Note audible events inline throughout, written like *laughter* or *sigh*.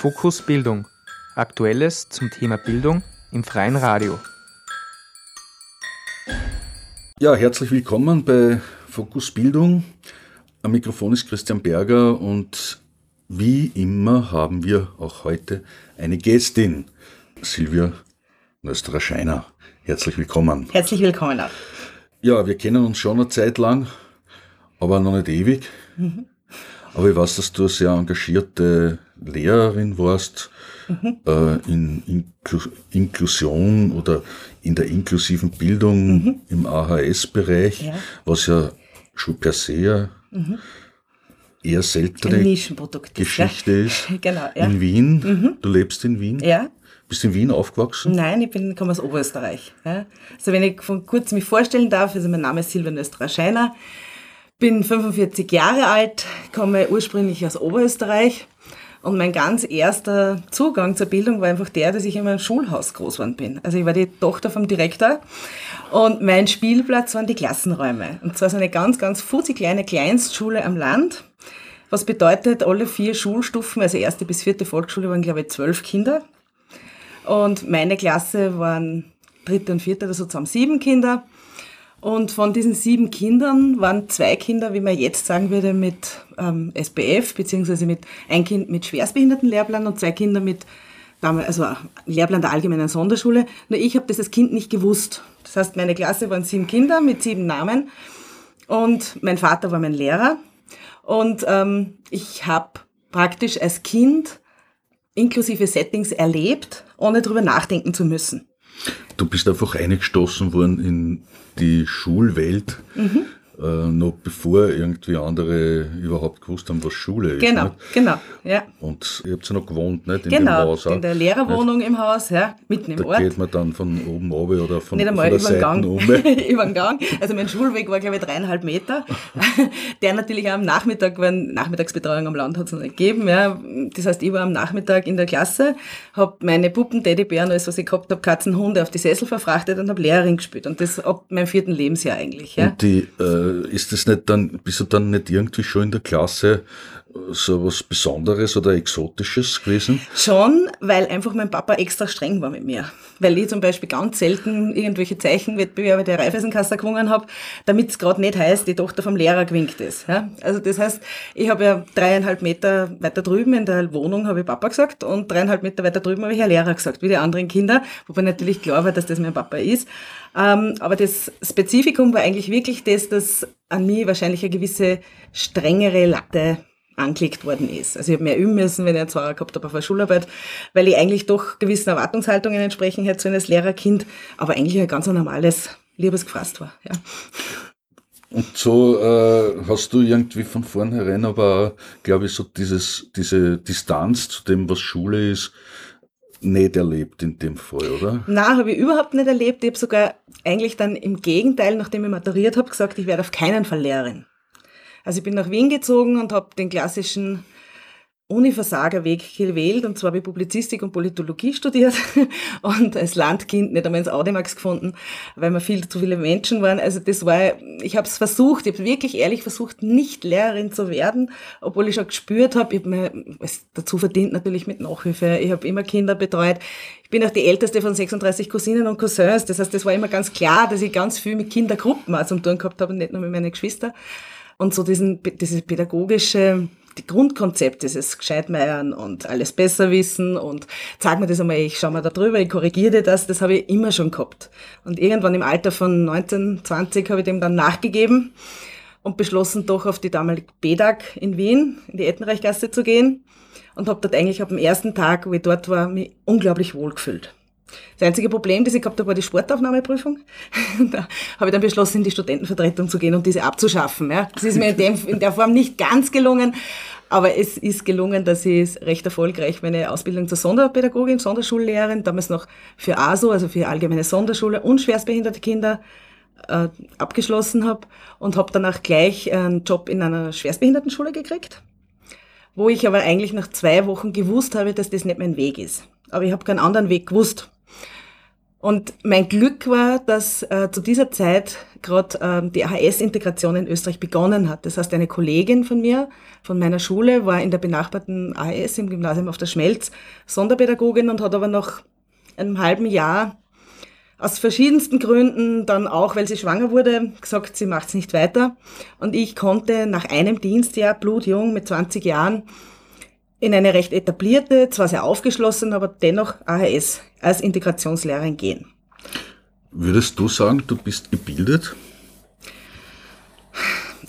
Fokus Bildung. Aktuelles zum Thema Bildung im freien Radio. Ja, herzlich willkommen bei Fokus Bildung. Am Mikrofon ist Christian Berger und wie immer haben wir auch heute eine Gästin, Silvia Nösterer-Scheiner. Herzlich willkommen. Herzlich willkommen auch. Ja, wir kennen uns schon eine Zeit lang, aber noch nicht ewig. Mhm. Aber ich weiß, dass du eine sehr engagierte Lehrerin warst mhm. äh, in Inklu Inklusion oder in der inklusiven Bildung mhm. im AHS-Bereich, ja. was ja schon per se mhm. eher seltene Geschichte ja. ist. *laughs* genau, ja. In Wien. Mhm. Du lebst in Wien. Ja. Bist du in Wien aufgewachsen? Nein, ich bin, komme aus Oberösterreich. Also wenn ich von kurz mich vorstellen darf, also mein Name ist Silvan Österreich-Scheiner, bin 45 Jahre alt, komme ursprünglich aus Oberösterreich und mein ganz erster Zugang zur Bildung war einfach der, dass ich in meinem Schulhaus groß geworden bin. Also ich war die Tochter vom Direktor und mein Spielplatz waren die Klassenräume. Und zwar so eine ganz, ganz fuzzi kleine Kleinstschule am Land. Was bedeutet, alle vier Schulstufen, also erste bis vierte Volksschule, waren glaube ich zwölf Kinder. Und meine Klasse waren dritte und vierte, also zusammen sieben Kinder. Und von diesen sieben Kindern waren zwei Kinder, wie man jetzt sagen würde, mit ähm, SPF, beziehungsweise mit ein Kind mit Schwerstbehindertenlehrplan und zwei Kinder mit also Lehrplan der allgemeinen Sonderschule. Nur ich habe das als Kind nicht gewusst. Das heißt, meine Klasse waren sieben Kinder mit sieben Namen und mein Vater war mein Lehrer. Und ähm, ich habe praktisch als Kind inklusive Settings erlebt, ohne darüber nachdenken zu müssen. Du bist einfach eingestoßen worden in die Schulwelt. Mhm äh, noch bevor irgendwie andere überhaupt gewusst haben, was Schule ist. Genau, nicht? genau, ja. Und ihr habt ja noch gewohnt, nicht? In genau, dem Haus in der Lehrerwohnung nicht? im Haus, ja, mitten im da Ort. Da geht man dann von oben runter oder von, nicht einmal von der über den Gang. *laughs* Über den Gang. Also mein Schulweg war, glaube ich, dreieinhalb Meter. *laughs* der natürlich auch am Nachmittag, wenn Nachmittagsbetreuung am Land hat es noch nicht gegeben, ja. Das heißt, ich war am Nachmittag in der Klasse, habe meine Puppen, Teddybären, alles, was ich gehabt habe, Katzen, Hunde auf die Sessel verfrachtet und habe Lehrerin gespielt. Und das ab meinem vierten Lebensjahr eigentlich, ja. Und die, äh, ist das nicht dann, bist du dann nicht irgendwie schon in der Klasse so was Besonderes oder Exotisches gewesen? Schon, weil einfach mein Papa extra streng war mit mir. Weil ich zum Beispiel ganz selten irgendwelche Zeichenwettbewerbe der Raiffeisenkasse gewonnen habe, damit es gerade nicht heißt, die Tochter vom Lehrer gewinkt ist. Ja? Also das heißt, ich habe ja dreieinhalb Meter weiter drüben in der Wohnung habe ich Papa gesagt und dreieinhalb Meter weiter drüben habe ich Herr Lehrer gesagt, wie die anderen Kinder, wobei natürlich klar war, dass das mein Papa ist. Ähm, aber das Spezifikum war eigentlich wirklich das, dass an mir wahrscheinlich eine gewisse strengere Latte angelegt worden ist. Also ich habe mehr üben müssen, wenn ich einen Zweier gehabt habe auf der Schularbeit, weil ich eigentlich doch gewissen Erwartungshaltungen entsprechen hätte zu eines Lehrerkind, aber eigentlich ein ganz normales, liebes gefasst war. Ja. Und so äh, hast du irgendwie von vornherein aber, glaube ich, so dieses, diese Distanz zu dem, was Schule ist, nicht erlebt in dem Fall, oder? Na, habe ich überhaupt nicht erlebt. Ich habe sogar eigentlich dann im Gegenteil, nachdem ich maturiert habe, gesagt, ich werde auf keinen Fall Lehrerin. Also ich bin nach Wien gezogen und habe den klassischen Universagerweg gewählt und zwar habe ich Publizistik und Politologie studiert *laughs* und als Landkind nicht einmal ins Audimax gefunden, weil wir viel zu viele Menschen waren. Also das war, ich habe es versucht, ich habe wirklich ehrlich versucht, nicht Lehrerin zu werden, obwohl ich schon gespürt habe, ich habe mir es dazu verdient natürlich mit Nachhilfe, ich habe immer Kinder betreut. Ich bin auch die älteste von 36 Cousinen und Cousins, das heißt, das war immer ganz klar, dass ich ganz viel mit Kindergruppen zum tun gehabt habe und nicht nur mit meinen Geschwistern. Und so diesen, dieses pädagogische, die Grundkonzept, dieses Gescheitmeiern und alles besser wissen und sag mir das einmal, ich schau mal da drüber, ich korrigiere dir das, das habe ich immer schon gehabt. Und irgendwann im Alter von 19, 20 habe ich dem dann nachgegeben und beschlossen, doch auf die damalige BEDAG in Wien, in die Ettenreichgasse zu gehen und habe dort eigentlich ab dem ersten Tag, wo ich dort war, mich unglaublich wohl gefühlt. Das einzige Problem, das ich gehabt habe, war die Sportaufnahmeprüfung. *laughs* da habe ich dann beschlossen, in die Studentenvertretung zu gehen und diese abzuschaffen. Ja. Das ist mir in, dem, in der Form nicht ganz gelungen, aber es ist gelungen, dass ich recht erfolgreich meine Ausbildung zur Sonderpädagogin, Sonderschullehrerin, damals noch für ASO, also für allgemeine Sonderschule und schwerstbehinderte Kinder, äh, abgeschlossen habe und habe danach gleich einen Job in einer Schwerstbehindertenschule gekriegt, wo ich aber eigentlich nach zwei Wochen gewusst habe, dass das nicht mein Weg ist. Aber ich habe keinen anderen Weg gewusst. Und mein Glück war, dass äh, zu dieser Zeit gerade äh, die AHS-Integration in Österreich begonnen hat. Das heißt, eine Kollegin von mir, von meiner Schule, war in der benachbarten AHS im Gymnasium auf der Schmelz Sonderpädagogin und hat aber nach einem halben Jahr aus verschiedensten Gründen dann auch, weil sie schwanger wurde, gesagt, sie macht es nicht weiter. Und ich konnte nach einem Dienstjahr, blutjung mit 20 Jahren, in eine recht etablierte, zwar sehr aufgeschlossen, aber dennoch AHS als Integrationslehrerin gehen. Würdest du sagen, du bist gebildet?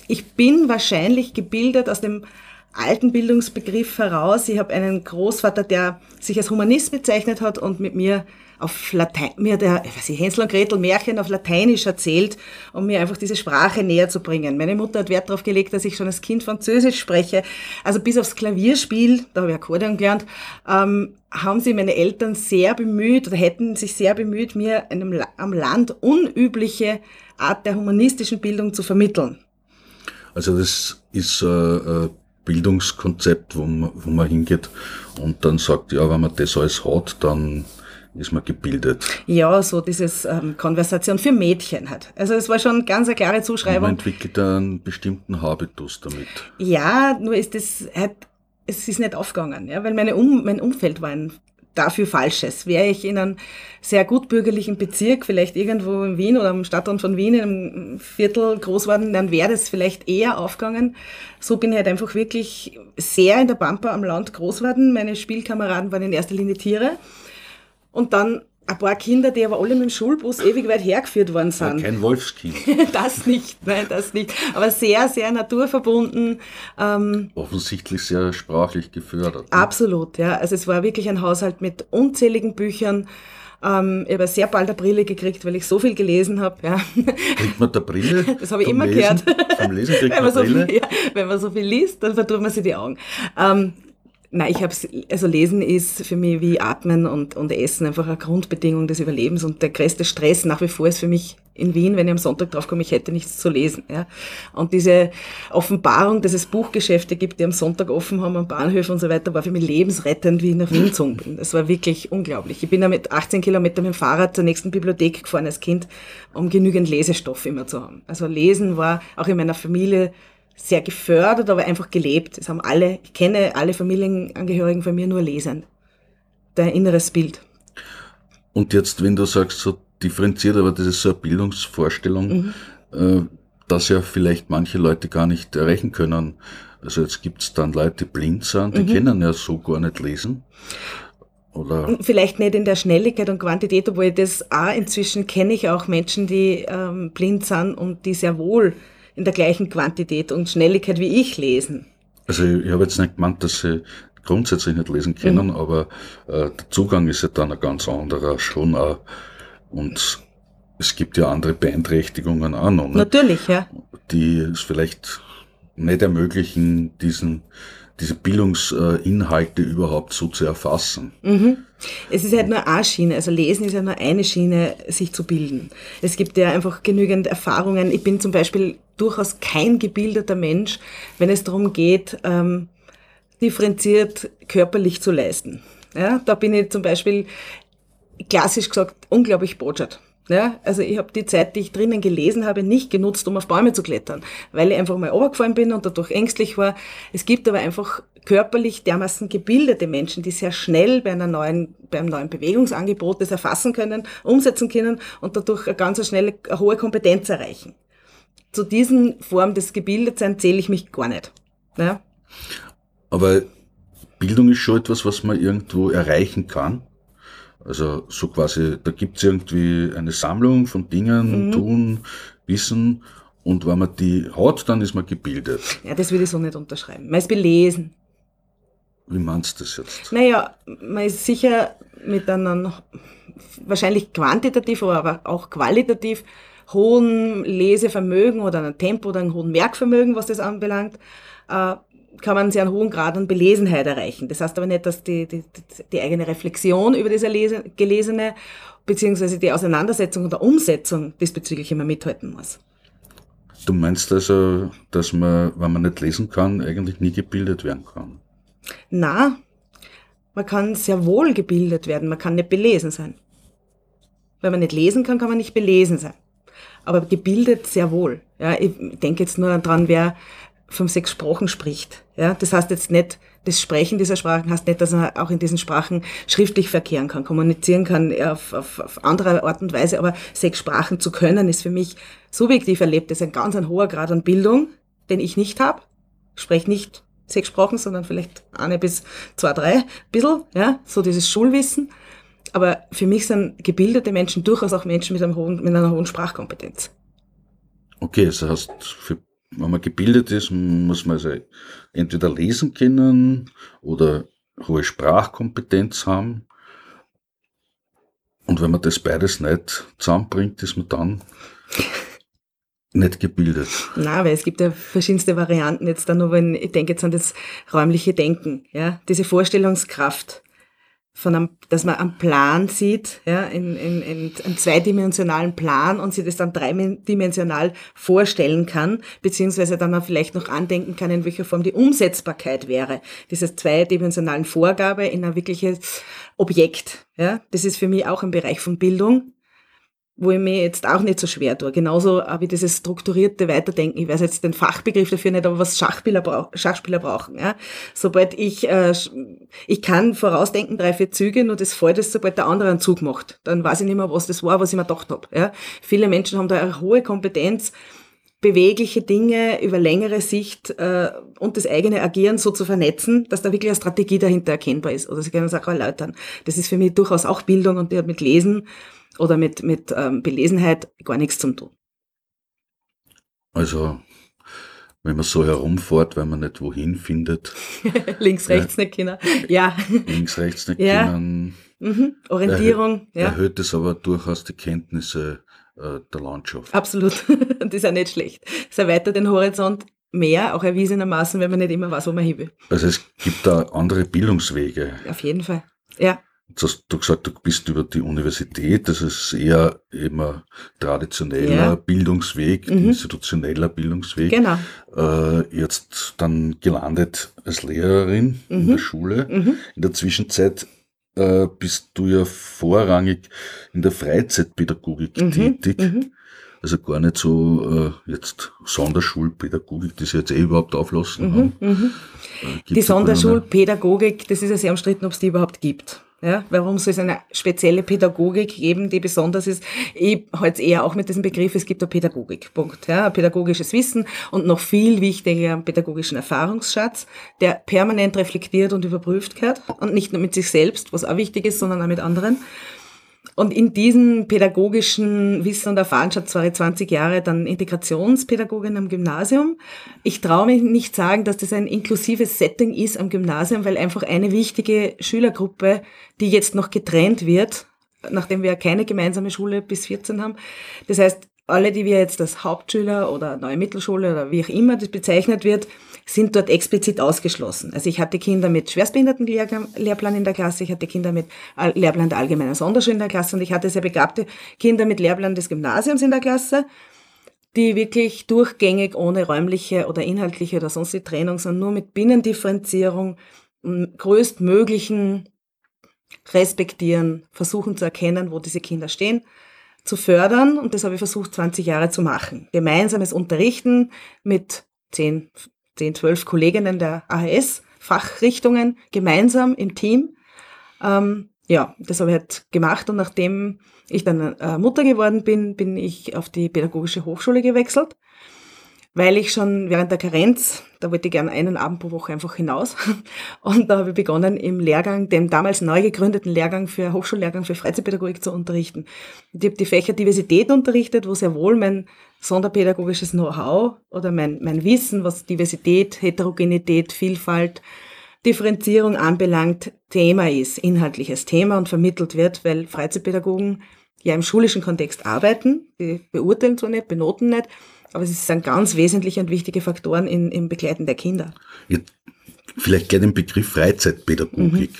Ich bin wahrscheinlich gebildet aus dem alten Bildungsbegriff heraus. Ich habe einen Großvater, der sich als Humanist bezeichnet hat und mit mir auf Latein, mir der, ich weiß nicht, Hänsel und Gretel Märchen auf Lateinisch erzählt, um mir einfach diese Sprache näher zu bringen. Meine Mutter hat Wert darauf gelegt, dass ich schon als Kind Französisch spreche. Also bis aufs Klavierspiel, da habe ich Akkordeon gelernt, ähm, haben sie meine Eltern sehr bemüht oder hätten sich sehr bemüht, mir einem, am Land unübliche Art der humanistischen Bildung zu vermitteln. Also das ist äh, ein Bildungskonzept, wo man, wo man hingeht und dann sagt, ja, wenn man das alles hat, dann ist man gebildet. Ja, so dieses ähm, Konversation für Mädchen hat. Also es war schon ganz eine klare Zuschreibung. Man entwickelt einen bestimmten Habitus damit. Ja, nur ist es halt, es ist nicht aufgegangen, ja, weil meine um, mein Umfeld war ein dafür Falsches. Wäre ich in einem sehr gutbürgerlichen Bezirk, vielleicht irgendwo in Wien oder am Stadtrand von Wien, in einem Viertel groß worden, dann wäre das vielleicht eher aufgegangen. So bin ich halt einfach wirklich sehr in der Pampa am Land groß worden. Meine Spielkameraden waren in erster Linie Tiere. Und dann ein paar Kinder, die aber alle mit dem Schulbus ewig weit hergeführt worden sind. Ja, kein Wolfskind. *laughs* das nicht, nein, das nicht. Aber sehr, sehr naturverbunden. Ähm, Offensichtlich sehr sprachlich gefördert. Ne? Absolut, ja. Also es war wirklich ein Haushalt mit unzähligen Büchern. Ähm, ich habe sehr bald eine Brille gekriegt, weil ich so viel gelesen habe. Ja. Kriegt man da Brille? *laughs* Das habe ich immer Lesen? gehört. Vom Lesen kriegt wenn man, man Brille? So viel, ja, wenn man so viel liest, dann verdurrt man sich die Augen. Ähm, Nein, ich hab's, also Lesen ist für mich wie Atmen und, und Essen einfach eine Grundbedingung des Überlebens und der größte Stress nach wie vor ist für mich in Wien, wenn ich am Sonntag draufkomme, ich hätte nichts zu lesen. Ja. Und diese Offenbarung, dass es Buchgeschäfte gibt, die am Sonntag offen haben, am Bahnhof und so weiter, war für mich lebensrettend, wie ich nach Wien gezogen bin. Das war wirklich unglaublich. Ich bin da mit 18 Kilometern mit dem Fahrrad zur nächsten Bibliothek gefahren als Kind, um genügend Lesestoff immer zu haben. Also Lesen war auch in meiner Familie sehr gefördert, aber einfach gelebt. Das haben alle, ich kenne alle Familienangehörigen von mir nur lesen. Dein inneres Bild. Und jetzt, wenn du sagst, so differenziert, aber das ist so eine Bildungsvorstellung, mhm. äh, dass ja vielleicht manche Leute gar nicht erreichen können. Also jetzt gibt es dann Leute, die blind sind, die mhm. können ja so gar nicht lesen. Oder? Vielleicht nicht in der Schnelligkeit und Quantität, obwohl das auch inzwischen kenne ich auch Menschen, die ähm, blind sind und die sehr wohl in der gleichen Quantität und Schnelligkeit wie ich lesen. Also ich habe jetzt nicht gemeint, dass sie grundsätzlich nicht lesen können, mhm. aber äh, der Zugang ist ja dann ein ganz anderer schon auch. Und es gibt ja andere Beeinträchtigungen auch noch. Natürlich, ja. Die es vielleicht nicht ermöglichen, diesen diese Bildungsinhalte überhaupt so zu erfassen. Mhm. Es ist halt nur eine Schiene, also Lesen ist ja nur eine Schiene, sich zu bilden. Es gibt ja einfach genügend Erfahrungen. Ich bin zum Beispiel durchaus kein gebildeter Mensch, wenn es darum geht, ähm, differenziert körperlich zu leisten. Ja, da bin ich zum Beispiel klassisch gesagt unglaublich botschert. Ja, also ich habe die Zeit, die ich drinnen gelesen habe, nicht genutzt, um auf Bäume zu klettern, weil ich einfach mal runtergefallen bin und dadurch ängstlich war. Es gibt aber einfach körperlich dermaßen gebildete Menschen, die sehr schnell bei einer neuen, beim neuen Bewegungsangebot das erfassen können, umsetzen können und dadurch eine ganz schnelle, eine hohe Kompetenz erreichen. Zu diesen Formen des Gebildetseins zähle ich mich gar nicht. Ja? Aber Bildung ist schon etwas, was man irgendwo erreichen kann. Also so quasi, da gibt's irgendwie eine Sammlung von Dingen, mhm. Tun, Wissen und wenn man die hat, dann ist man gebildet. Ja, das würde ich so nicht unterschreiben. Man ist belesen. Wie meinst du das jetzt? Naja, man ist sicher mit einem wahrscheinlich quantitativ, aber auch qualitativ hohen Lesevermögen oder einem Tempo oder einem hohen Merkvermögen, was das anbelangt, äh, kann man sehr einen hohen Grad an Belesenheit erreichen. Das heißt aber nicht, dass die, die, die eigene Reflexion über das Gelesene beziehungsweise die Auseinandersetzung oder Umsetzung diesbezüglich immer mithalten muss. Du meinst also, dass man, wenn man nicht lesen kann, eigentlich nie gebildet werden kann? Na, man kann sehr wohl gebildet werden, man kann nicht belesen sein. Wenn man nicht lesen kann, kann man nicht belesen sein. Aber gebildet sehr wohl. Ja, ich denke jetzt nur daran, wer von sechs Sprachen spricht. Ja, das heißt jetzt nicht, das Sprechen dieser Sprachen heißt nicht, dass man auch in diesen Sprachen schriftlich verkehren kann, kommunizieren kann auf, auf, auf andere Art und Weise, aber sechs Sprachen zu können, ist für mich subjektiv erlebt, das ist ein ganz ein hoher Grad an Bildung, den ich nicht habe. Ich spreche nicht sechs Sprachen, sondern vielleicht eine bis zwei, drei, bisschen, ja, so dieses Schulwissen. Aber für mich sind gebildete Menschen durchaus auch Menschen mit, einem hohen, mit einer hohen Sprachkompetenz. Okay, das heißt, für, wenn man gebildet ist, muss man also entweder lesen können oder hohe Sprachkompetenz haben. Und wenn man das beides nicht zusammenbringt, ist man dann nicht gebildet. Na, weil es gibt ja verschiedenste Varianten jetzt da nur, wenn ich denke jetzt an das räumliche Denken, ja, diese Vorstellungskraft von einem, dass man einen Plan sieht, ja, in, in, in einen zweidimensionalen Plan und sich das dann dreidimensional vorstellen kann, beziehungsweise dann auch vielleicht noch andenken kann, in welcher Form die Umsetzbarkeit wäre, dieses zweidimensionalen Vorgabe in ein wirkliches Objekt, ja. Das ist für mich auch ein Bereich von Bildung, wo ich mir jetzt auch nicht so schwer tue. Genauso habe ich dieses strukturierte Weiterdenken. Ich weiß jetzt den Fachbegriff dafür nicht, aber was Schachspieler, brauch, Schachspieler brauchen. Ja? Sobald ich, äh, ich kann vorausdenken, drei, vier Züge, nur das fällt es, sobald der andere einen Zug macht. Dann weiß ich nicht mehr, was das war, was ich mir gedacht habe. Ja? Viele Menschen haben da eine hohe Kompetenz, bewegliche Dinge über längere Sicht äh, und das eigene Agieren so zu vernetzen, dass da wirklich eine Strategie dahinter erkennbar ist. Oder sie können es auch erläutern. Das ist für mich durchaus auch Bildung und die hat mit Lesen oder mit, mit ähm, Belesenheit gar nichts zu tun. Also, wenn man so herumfährt, weil man nicht wohin findet. *laughs* links, rechts ja, nicht können. Ja. Links, rechts nicht ja. können. Mhm. Orientierung. Erhöht, ja. erhöht es aber durchaus die Kenntnisse äh, der Landschaft. Absolut. *laughs* das ist ja nicht schlecht. Es erweitert den Horizont mehr, auch erwiesenermaßen, wenn man nicht immer weiß, wo man hin will. Also es gibt da andere Bildungswege. Auf jeden Fall. Ja. Jetzt hast du gesagt, du bist über die Universität, das ist eher immer traditioneller ja. Bildungsweg, mhm. institutioneller Bildungsweg. Genau. Äh, jetzt dann gelandet als Lehrerin mhm. in der Schule. Mhm. In der Zwischenzeit äh, bist du ja vorrangig in der Freizeitpädagogik mhm. tätig. Mhm. Also gar nicht so äh, jetzt Sonderschulpädagogik, die sie jetzt eh überhaupt auflassen mhm, haben. Mhm. Äh, die Sonderschulpädagogik, das ist ja sehr umstritten, ob es die überhaupt gibt. Ja, warum soll es eine spezielle Pädagogik geben, die besonders ist? Ich halte eher auch mit diesem Begriff, es gibt eine Pädagogik, Punkt. Ja, pädagogisches Wissen und noch viel wichtiger pädagogischen Erfahrungsschatz, der permanent reflektiert und überprüft wird und nicht nur mit sich selbst, was auch wichtig ist, sondern auch mit anderen. Und in diesem pädagogischen Wissen und war ich 20 Jahre dann Integrationspädagogin am Gymnasium. Ich traue mich nicht sagen, dass das ein inklusives Setting ist am Gymnasium, weil einfach eine wichtige Schülergruppe, die jetzt noch getrennt wird, nachdem wir keine gemeinsame Schule bis 14 haben. Das heißt, alle, die wir jetzt als Hauptschüler oder neue Mittelschule oder wie auch immer das bezeichnet wird, sind dort explizit ausgeschlossen. Also ich hatte Kinder mit Schwerstbehindertenlehrplan in der Klasse, ich hatte Kinder mit Lehrplan der allgemeinen Sonderschule in der Klasse und ich hatte sehr begabte Kinder mit Lehrplan des Gymnasiums in der Klasse, die wirklich durchgängig ohne räumliche oder inhaltliche oder sonstige Trennung, sondern nur mit Binnendifferenzierung, größtmöglichen Respektieren, versuchen zu erkennen, wo diese Kinder stehen zu fördern und das habe ich versucht 20 Jahre zu machen. Gemeinsames Unterrichten mit 10, 10, 12 Kolleginnen der AHS, Fachrichtungen, gemeinsam im Team. Ähm, ja, das habe ich halt gemacht und nachdem ich dann äh, Mutter geworden bin, bin ich auf die Pädagogische Hochschule gewechselt, weil ich schon während der Karenz, da wollte ich gerne einen Abend pro Woche einfach hinaus *laughs* und da habe ich begonnen im Lehrgang, dem damals neu gegründeten Lehrgang für Hochschullehrgang für Freizeitpädagogik zu unterrichten. Ich habe die Fächer Diversität unterrichtet, wo sehr wohl mein sonderpädagogisches Know-how oder mein, mein Wissen, was Diversität, Heterogenität, Vielfalt, Differenzierung anbelangt, Thema ist, inhaltliches Thema und vermittelt wird, weil Freizeitpädagogen ja im schulischen Kontext arbeiten, die beurteilen zwar nicht, benoten nicht, aber es sind ganz wesentliche und wichtige Faktoren in, im Begleiten der Kinder. Jetzt vielleicht gleich den Begriff Freizeitpädagogik. Mhm.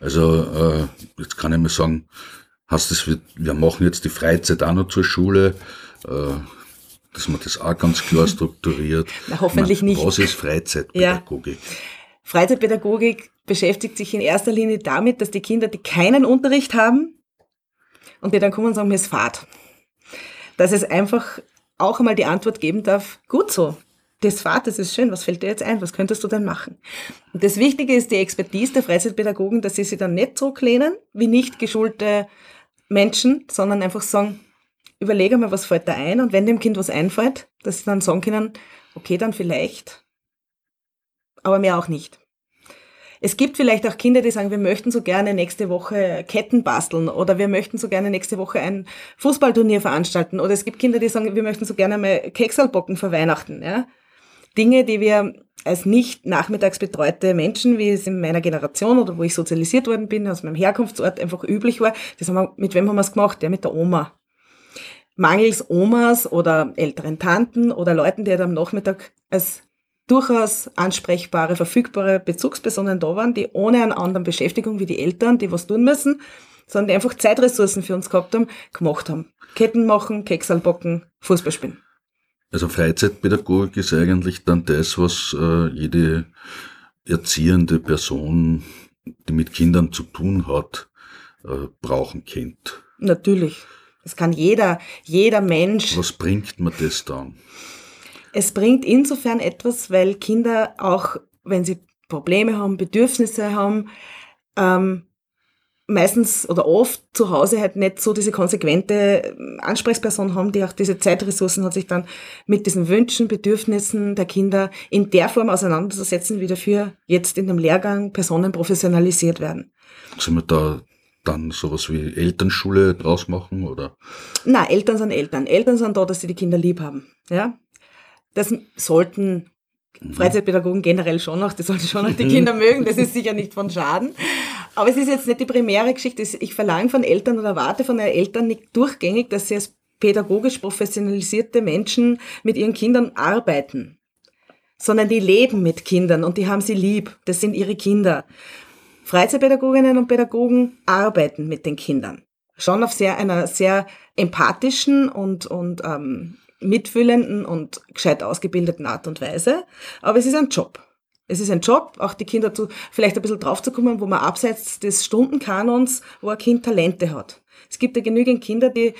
Also äh, jetzt kann ich mal sagen, hast das, wir machen jetzt die Freizeit auch noch zur Schule. Äh, dass man das auch ganz klar strukturiert. *laughs* Na, hoffentlich meine, nicht. Was ist Freizeitpädagogik? Ja. Freizeitpädagogik beschäftigt sich in erster Linie damit, dass die Kinder, die keinen Unterricht haben, und die dann kommen und sagen, mir ist Fahrt. Dass es einfach auch einmal die Antwort geben darf, gut so, das Fahrt, das ist schön, was fällt dir jetzt ein, was könntest du denn machen? Und das Wichtige ist die Expertise der Freizeitpädagogen, dass sie sich dann nicht zurücklehnen, wie nicht geschulte Menschen, sondern einfach sagen, überlege mal, was fällt da ein und wenn dem Kind was einfällt, dass sie dann sagen können, okay, dann vielleicht, aber mehr auch nicht. Es gibt vielleicht auch Kinder, die sagen, wir möchten so gerne nächste Woche Ketten basteln oder wir möchten so gerne nächste Woche ein Fußballturnier veranstalten oder es gibt Kinder, die sagen, wir möchten so gerne mal Keksalbocken für Weihnachten. Ja? Dinge, die wir als nicht nachmittags betreute Menschen, wie es in meiner Generation oder wo ich sozialisiert worden bin, aus meinem Herkunftsort einfach üblich war, das haben wir, mit wem haben wir es gemacht? Ja, mit der Oma. Mangels Omas oder älteren Tanten oder Leuten, die halt am Nachmittag als durchaus ansprechbare, verfügbare Bezugspersonen da waren, die ohne eine andere Beschäftigung wie die Eltern, die was tun müssen, sondern die einfach Zeitressourcen für uns gehabt haben, gemacht haben. Ketten machen, Keksal backen, Fußball spielen. Also Freizeitpädagogik ist eigentlich dann das, was äh, jede erziehende Person, die mit Kindern zu tun hat, äh, brauchen kennt. Natürlich. Das kann jeder, jeder Mensch. Was bringt man das dann? Es bringt insofern etwas, weil Kinder auch, wenn sie Probleme haben, Bedürfnisse haben, ähm, meistens oder oft zu Hause halt nicht so diese konsequente Ansprechperson haben, die auch diese Zeitressourcen hat, sich dann mit diesen Wünschen, Bedürfnissen der Kinder in der Form auseinanderzusetzen, wie dafür jetzt in dem Lehrgang Personen professionalisiert werden. Sind wir da dann sowas wie Elternschule draus machen, oder? Na, Eltern sind Eltern. Eltern sind da, dass sie die Kinder lieb haben. Ja, das sollten mhm. Freizeitpädagogen generell schon noch, die sollten schon noch die Kinder *laughs* mögen, das ist sicher nicht von Schaden. Aber es ist jetzt nicht die primäre Geschichte. Ich verlange von Eltern oder erwarte von Eltern nicht durchgängig, dass sie als pädagogisch professionalisierte Menschen mit ihren Kindern arbeiten, sondern die leben mit Kindern und die haben sie lieb. Das sind ihre Kinder. Freizeitpädagoginnen und Pädagogen arbeiten mit den Kindern. Schon auf sehr, einer sehr empathischen und, und ähm, mitfühlenden und gescheit ausgebildeten Art und Weise. Aber es ist ein Job. Es ist ein Job, auch die Kinder zu, vielleicht ein bisschen draufzukommen, wo man abseits des Stundenkanons, wo ein Kind Talente hat. Es gibt ja genügend Kinder, die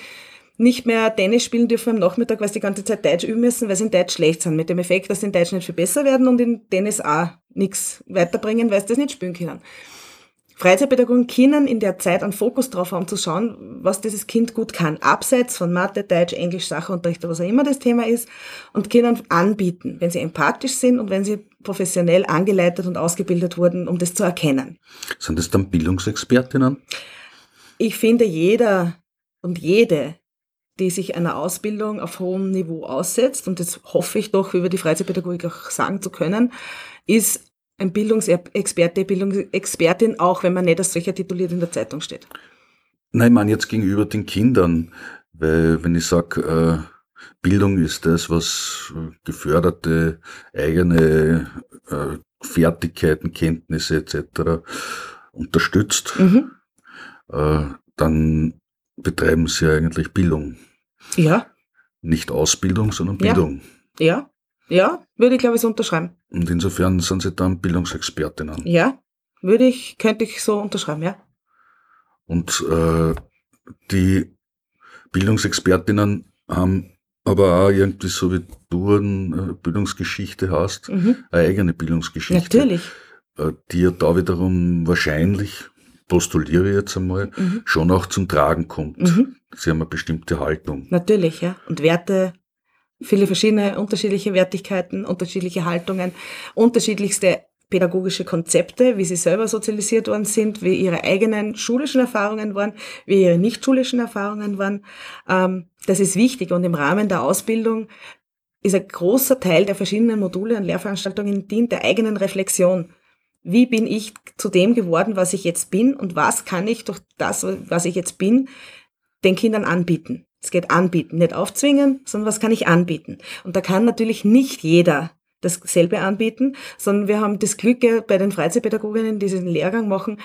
nicht mehr Tennis spielen dürfen am Nachmittag, weil sie die ganze Zeit Deutsch üben müssen, weil sie in Deutsch schlecht sind. Mit dem Effekt, dass sie in Deutsch nicht viel besser werden und in Tennis auch nichts weiterbringen, weil sie das nicht spielen können. Freizeitpädagogen können in der Zeit einen Fokus drauf haben, zu schauen, was dieses Kind gut kann. Abseits von Mathe, Deutsch, Englisch, Sachunterricht, was auch immer das Thema ist. Und können anbieten, wenn sie empathisch sind und wenn sie professionell angeleitet und ausgebildet wurden, um das zu erkennen. Sind das dann Bildungsexpertinnen? Ich finde, jeder und jede, die sich einer Ausbildung auf hohem Niveau aussetzt, und das hoffe ich doch über die Freizeitpädagogik auch sagen zu können, ist ein Bildungsexperte, Bildungsexpertin, auch wenn man nicht als solcher tituliert in der Zeitung steht? Nein, ich meine jetzt gegenüber den Kindern, weil wenn ich sage, äh, Bildung ist das, was geförderte eigene äh, Fertigkeiten, Kenntnisse etc. unterstützt, mhm. äh, dann betreiben sie eigentlich Bildung. Ja. Nicht Ausbildung, sondern Bildung. Ja, ja. Ja, würde ich glaube ich so unterschreiben. Und insofern sind Sie dann Bildungsexpertinnen. Ja, würde ich, könnte ich so unterschreiben, ja. Und äh, die Bildungsexpertinnen haben aber auch irgendwie so wie du eine äh, Bildungsgeschichte hast, mhm. eine eigene Bildungsgeschichte. Natürlich. Äh, die ja da wiederum wahrscheinlich, postuliere ich jetzt einmal, mhm. schon auch zum Tragen kommt. Mhm. Sie haben eine bestimmte Haltung. Natürlich, ja. Und Werte, viele verschiedene unterschiedliche Wertigkeiten, unterschiedliche Haltungen, unterschiedlichste pädagogische Konzepte, wie sie selber sozialisiert worden sind, wie ihre eigenen schulischen Erfahrungen waren, wie ihre nicht schulischen Erfahrungen waren. Ähm, das ist wichtig und im Rahmen der Ausbildung ist ein großer Teil der verschiedenen Module und Lehrveranstaltungen dient der eigenen Reflexion. Wie bin ich zu dem geworden, was ich jetzt bin und was kann ich durch das, was ich jetzt bin, den Kindern anbieten? Es geht anbieten, nicht aufzwingen, sondern was kann ich anbieten. Und da kann natürlich nicht jeder dasselbe anbieten, sondern wir haben das Glück bei den Freizeitpädagoginnen, die diesen Lehrgang machen,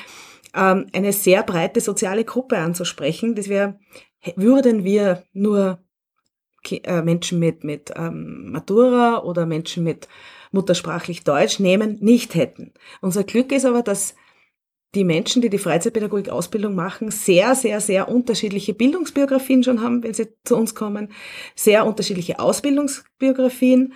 ähm, eine sehr breite soziale Gruppe anzusprechen. Das wäre, würden wir nur äh, Menschen mit, mit ähm, Matura oder Menschen mit muttersprachlich Deutsch nehmen, nicht hätten. Unser Glück ist aber, dass die Menschen, die die Freizeitpädagogik-Ausbildung machen, sehr, sehr, sehr unterschiedliche Bildungsbiografien schon haben, wenn sie zu uns kommen, sehr unterschiedliche Ausbildungsbiografien,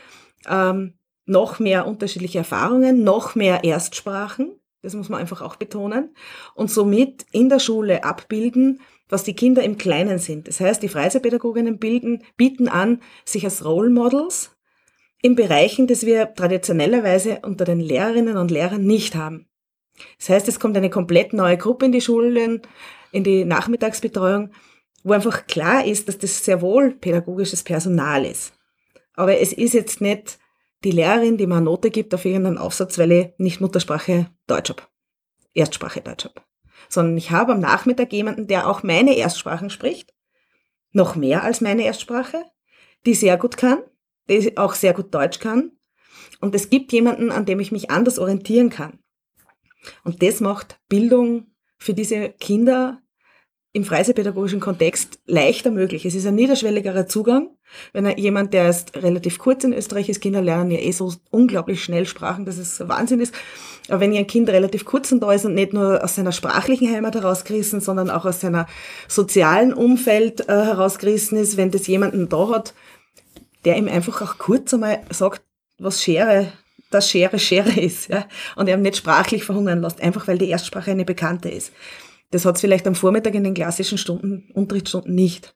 ähm, noch mehr unterschiedliche Erfahrungen, noch mehr Erstsprachen, das muss man einfach auch betonen, und somit in der Schule abbilden, was die Kinder im Kleinen sind. Das heißt, die Freizeitpädagoginnen bilden, bieten an, sich als Role Models in Bereichen, das wir traditionellerweise unter den Lehrerinnen und Lehrern nicht haben. Das heißt, es kommt eine komplett neue Gruppe in die Schulen, in die Nachmittagsbetreuung, wo einfach klar ist, dass das sehr wohl pädagogisches Personal ist. Aber es ist jetzt nicht die Lehrerin, die mir eine Note gibt auf irgendeinen Aufsatz, weil ich nicht Muttersprache Deutsch habe, Erstsprache Deutsch habe. Sondern ich habe am Nachmittag jemanden, der auch meine Erstsprachen spricht, noch mehr als meine Erstsprache, die sehr gut kann, die auch sehr gut Deutsch kann. Und es gibt jemanden, an dem ich mich anders orientieren kann. Und das macht Bildung für diese Kinder im freizeitpädagogischen Kontext leichter möglich. Es ist ein niederschwelligerer Zugang. Wenn jemand, der erst relativ kurz in Österreich ist, Kinder lernen ja eh so unglaublich schnell Sprachen, dass es Wahnsinn ist. Aber wenn ein Kind relativ kurz und da ist und nicht nur aus seiner sprachlichen Heimat herausgerissen, sondern auch aus seiner sozialen Umfeld äh, herausgerissen ist, wenn das jemanden da hat, der ihm einfach auch kurz einmal sagt, was Schere dass Schere Schere ist ja, und er nicht sprachlich verhungern lässt, einfach weil die Erstsprache eine bekannte ist. Das hat es vielleicht am Vormittag in den klassischen Stunden, Unterrichtsstunden nicht.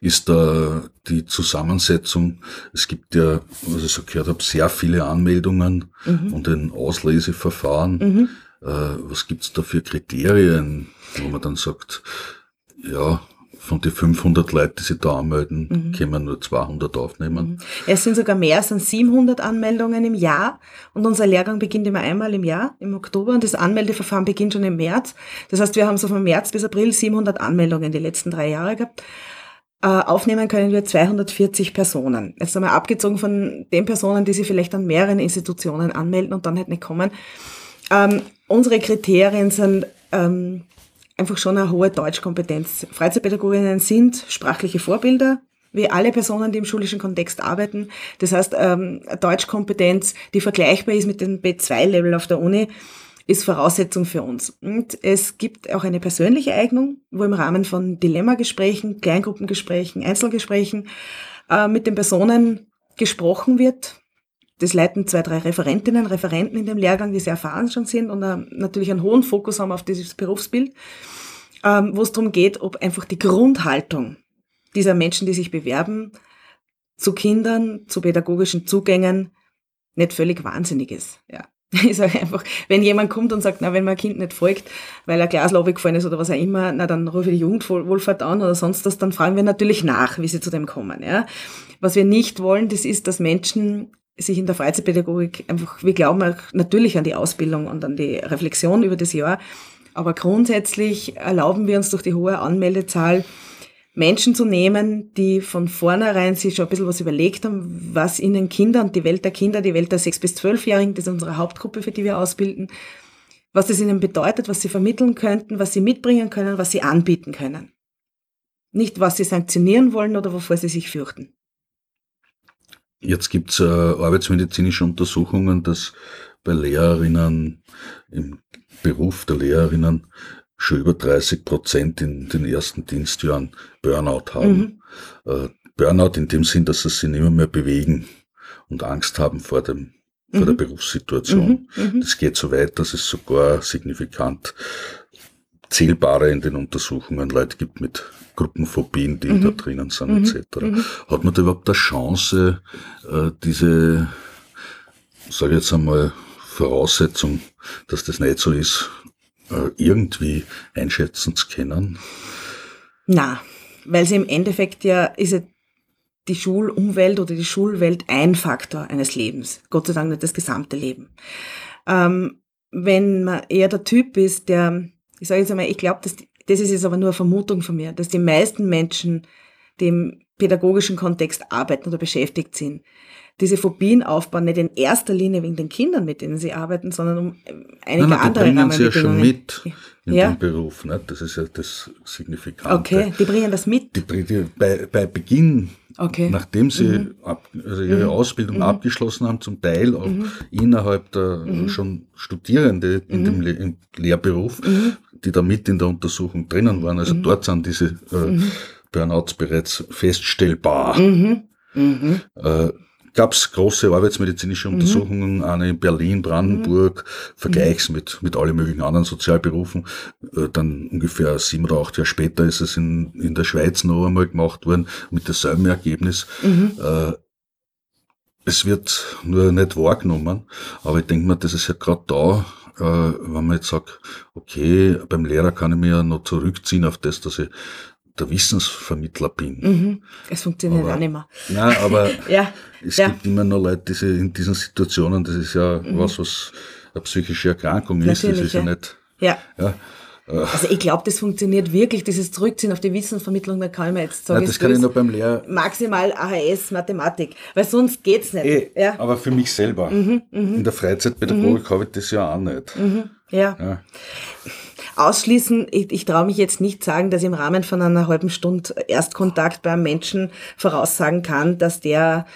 Ist da die Zusammensetzung, es gibt ja, was ich so gehört habe, sehr viele Anmeldungen mhm. und ein Ausleseverfahren. Mhm. Äh, was gibt's da für Kriterien, wo man dann sagt, ja, von den 500 Leuten, die sich da anmelden, mhm. können wir nur 200 aufnehmen. Mhm. Es sind sogar mehr, es sind 700 Anmeldungen im Jahr und unser Lehrgang beginnt immer einmal im Jahr, im Oktober und das Anmeldeverfahren beginnt schon im März. Das heißt, wir haben so von März bis April 700 Anmeldungen die letzten drei Jahre gehabt. Äh, aufnehmen können wir 240 Personen. Jetzt einmal abgezogen von den Personen, die sich vielleicht an mehreren Institutionen anmelden und dann halt nicht kommen. Ähm, unsere Kriterien sind ähm, einfach schon eine hohe Deutschkompetenz. Freizeitpädagoginnen sind sprachliche Vorbilder, wie alle Personen, die im schulischen Kontext arbeiten. Das heißt, ähm, Deutschkompetenz, die vergleichbar ist mit dem B2-Level auf der Uni, ist Voraussetzung für uns. Und es gibt auch eine persönliche Eignung, wo im Rahmen von Dilemmagesprächen, Kleingruppengesprächen, Einzelgesprächen äh, mit den Personen gesprochen wird. Das leiten zwei, drei Referentinnen, Referenten in dem Lehrgang, die sehr erfahren schon sind und äh, natürlich einen hohen Fokus haben auf dieses Berufsbild ähm, wo es darum geht, ob einfach die Grundhaltung dieser Menschen, die sich bewerben, zu Kindern, zu pädagogischen Zugängen nicht völlig wahnsinnig ist. Ja. *laughs* Ich sage einfach, wenn jemand kommt und sagt, na, wenn mein Kind nicht folgt, weil er Glaslaube gefallen ist oder was auch immer, na, dann rufe ich die Jugendwohlfahrt an oder sonst was, dann fragen wir natürlich nach, wie sie zu dem kommen. Ja. Was wir nicht wollen, das ist, dass Menschen sich in der Freizeitpädagogik einfach, wir glauben natürlich an die Ausbildung und an die Reflexion über das Jahr, aber grundsätzlich erlauben wir uns durch die hohe Anmeldezahl, Menschen zu nehmen, die von vornherein sich schon ein bisschen was überlegt haben, was ihnen Kinder und die Welt der Kinder, die Welt der 6- bis 12-Jährigen, das ist unsere Hauptgruppe, für die wir ausbilden, was das ihnen bedeutet, was sie vermitteln könnten, was sie mitbringen können, was sie anbieten können. Nicht, was sie sanktionieren wollen oder wovor sie sich fürchten. Jetzt gibt's äh, arbeitsmedizinische Untersuchungen, dass bei Lehrerinnen im Beruf der Lehrerinnen schon über 30 Prozent in den ersten Dienstjahren Burnout haben. Mhm. Äh, Burnout in dem Sinn, dass sie sich nicht mehr bewegen und Angst haben vor dem vor mhm. der Berufssituation. Mhm. mhm. Das geht so weit, dass es sogar signifikant zählbare in den Untersuchungen Leute gibt mit Gruppenphobien, die da mhm. drinnen sind, mhm. etc. Hat man da überhaupt eine Chance, äh, diese, sage ich jetzt einmal, Voraussetzung, dass das nicht so ist, äh, irgendwie einschätzen zu können? Na, weil sie im Endeffekt ja ist ja die Schulumwelt oder die Schulwelt ein Faktor eines Lebens. Gott sei Dank nicht das gesamte Leben. Ähm, wenn man eher der Typ ist, der, ich sage jetzt einmal, ich glaube, das ist jetzt aber nur eine Vermutung von mir, dass die meisten Menschen, die im pädagogischen Kontext arbeiten oder beschäftigt sind, diese Phobien aufbauen, nicht in erster Linie wegen den Kindern, mit denen sie arbeiten, sondern um einige Nein, nein, die andere bringen sie ja schon mit in Ja. dem Beruf. Ne? Das ist ja das Signifikante. Okay, die bringen das mit. Die, die, bei, bei Beginn, Okay. Mhm. nachdem sie ab, also ihre Ausbildung abgeschlossen haben, zum Teil auch innerhalb der Mhm. schon Studierende in dem Le im Lehrberuf, Mhm. die da mit in der Untersuchung drinnen waren. Also dort sind diese äh, Burnouts bereits feststellbar. Mhm. Äh, Gab es große arbeitsmedizinische Mhm. Untersuchungen, eine in Berlin, Brandenburg, Vergleichs mit, mit allen möglichen anderen Sozialberufen. Äh, dann ungefähr sieben oder acht Jahre später ist es in, in der Schweiz noch einmal gemacht worden, mit demselben Ergebnis. Äh, es wird nur nicht wahrgenommen, aber ich denke mir, das ist ja gerade da, äh, wenn man jetzt sagt, okay, beim Lehrer kann ich mich ja noch zurückziehen auf das, dass ich der Wissensvermittler bin. Mhm. Es funktioniert Aber- auch nicht mehr. Nein, aber *laughs* Ja, es ja. gibt immer noch Leute, die in diesen Situationen, das ist ja was, was eine psychische Erkrankung ist, das Mhm. Natürlich, ist ja, ja. nicht, ja. ja, Also ich glaube, das funktioniert wirklich, dieses Zurückziehen auf die Wissensvermittlung, da kann ich mir jetzt sagen, Nein, das kann ich nur beim Lehr, maximal AHS, Mathematik, weil sonst geht's nicht. eh, ja. aber für mich selber. Mhm, In der Freizeitpädagogik habe ich das ja auch nicht. ja. Ja. Ausschließen, ich, ich traue mich jetzt nicht sagen, dass ich im Rahmen von einer halben Stunde Erstkontakt beim Menschen voraussagen kann, dass der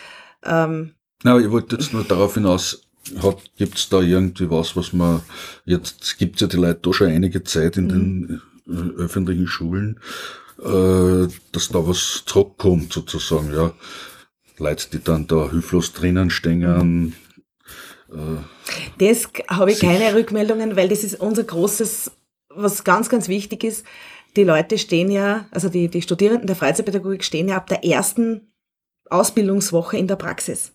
ähm, Na, ich wollte jetzt nur darauf hinaus, hat, gibt's da irgendwie was, was man, jetzt gibt's ja die Leute da schon einige Zeit in den äh, öffentlichen Schulen, äh, dass da was zurückkommt sozusagen, ja. Leute, die dann da hilflos drinnen stehen, Das habe ich keine Rückmeldungen, weil das ist unser großes, was ganz, ganz wichtig ist. Die Leute stehen ja, also die, die Studierenden der Freizeitpädagogik stehen ja ab der ersten Ausbildungswoche in der Praxis.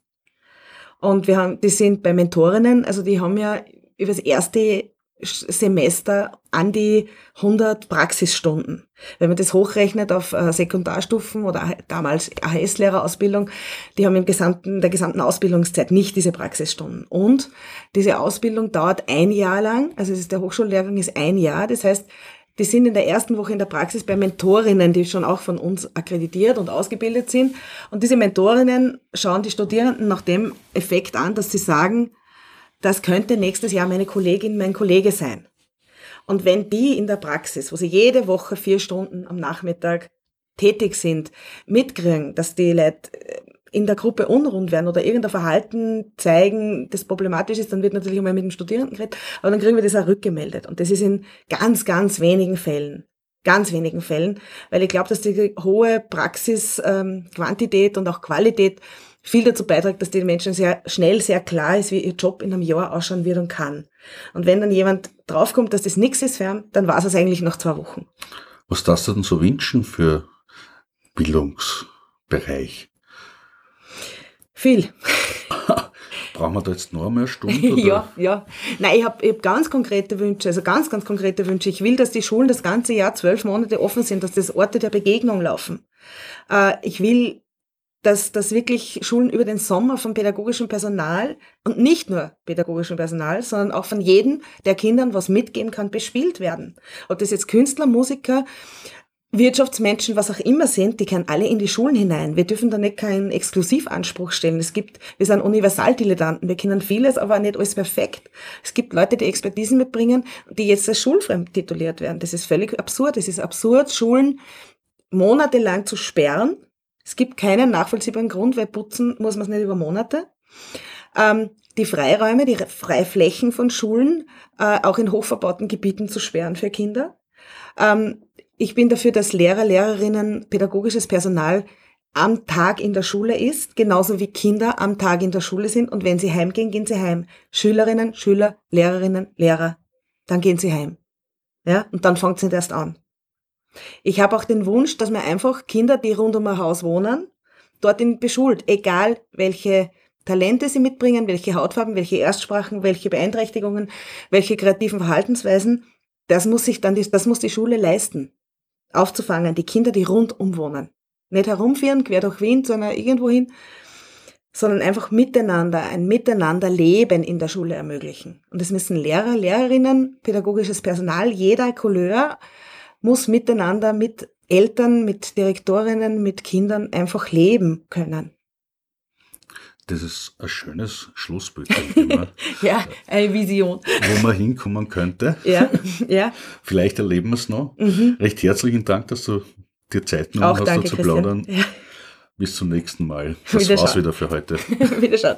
Und wir haben, die sind bei Mentorinnen, also die haben ja über das erste Semester an die 100 Praxisstunden. Wenn man das hochrechnet auf äh, Sekundarstufen oder damals AHS-Lehrerausbildung, die haben im gesamten, der gesamten Ausbildungszeit nicht diese Praxisstunden. Und diese Ausbildung dauert ein Jahr lang, also ist der Hochschullehrgang ist ein Jahr, das heißt, die sind in der ersten Woche in der Praxis bei Mentorinnen, die schon auch von uns akkreditiert und ausgebildet sind. Und diese Mentorinnen schauen die Studierenden nach dem Effekt an, dass sie sagen, das könnte nächstes Jahr meine Kollegin, mein Kollege sein. Und wenn die in der Praxis, wo sie jede Woche vier Stunden am Nachmittag tätig sind, mitkriegen, dass die Leute äh, in der Gruppe unrund werden oder irgendein Verhalten zeigen, das problematisch ist, dann wird natürlich einmal mit den Studierenden geredet, aber dann kriegen wir das auch rückgemeldet. Und das ist in ganz, ganz wenigen Fällen. Ganz wenigen Fällen, weil ich glaube, dass die hohe Praxisquantität ähm, und auch Qualität viel dazu beiträgt, dass den Menschen sehr schnell sehr klar ist, wie ihr Job in einem Jahr ausschauen wird und kann. Und wenn dann jemand draufkommt, dass das nichts ist für ihn, dann war es eigentlich nach zwei Wochen. was darfst du denn so wünschen für Bildungsbereich? Viel. *laughs* Brauchen wir da jetzt noch einmal eine Stunde? Oder? *laughs* ja, ja. Nein, ich habe ich hab ganz konkrete Wünsche, also ganz, ganz konkrete Wünsche. Ich will, dass die Schulen das ganze Jahr zwölf Monate offen sind, dass das Orte der Begegnung laufen. Äh, ich will, dass, dass wirklich Schulen über den Sommer von pädagogischem Personal und nicht nur pädagogischem Personal, sondern auch von jedem, der Kindern was mitgeben kann, bespielt werden. Ob das jetzt Künstler, Musiker, Wirtschaftsmenschen, was auch immer sind, die können alle in die Schulen hinein. Wir dürfen da nicht keinen Exklusivanspruch stellen. Es gibt, wir sind Universaldilettanten, wir kennen vieles, aber nicht alles perfekt. Es gibt Leute, die Expertisen mitbringen, die jetzt als schulfremd tituliert werden. Das ist völlig absurd. Es ist absurd, Schulen monatelang zu sperren. Es gibt keinen nachvollziehbaren Grund, weil putzen muss man es nicht über Monate. Ähm, die Freiräume, die Freiflächen von Schulen äh, auch in hochverbauten Gebieten zu sperren für Kinder. Ähm, ich bin dafür, dass Lehrer, Lehrerinnen, pädagogisches Personal am Tag in der Schule ist, genauso wie Kinder am Tag in der Schule sind. Und wenn sie heimgehen, gehen sie heim. Schülerinnen, Schüler, Lehrerinnen, Lehrer, dann gehen sie heim. Ja, und dann fängt es nicht erst an. Ich habe auch den Wunsch, dass man einfach Kinder, die rund um ein Haus wohnen, dorthin beschult, egal welche Talente sie mitbringen, welche Hautfarben, welche Erstsprachen, welche Beeinträchtigungen, welche kreativen Verhaltensweisen. Das muss sich dann, das muss die Schule leisten aufzufangen, die Kinder, die rundum wohnen. Nicht herumführen, quer durch Wien, sondern irgendwo hin, sondern einfach miteinander, ein Miteinanderleben in der Schule ermöglichen. Und es müssen Lehrer, Lehrerinnen, pädagogisches Personal, jeder Couleur muss miteinander mit Eltern, mit Direktorinnen, mit Kindern einfach leben können. Das ist ein schönes Schlussbild, *laughs* Ja, eine Vision. wo man hinkommen könnte. Ja, *laughs* ja. Vielleicht erleben wir es noch. Recht herzlichen Dank, dass du dir Zeit genommen hast, danke, da zu Christian. plaudern. Ja. Bis zum nächsten Mal. *laughs* Das Wiederschauen. war's wieder für heute. Wiederschauen.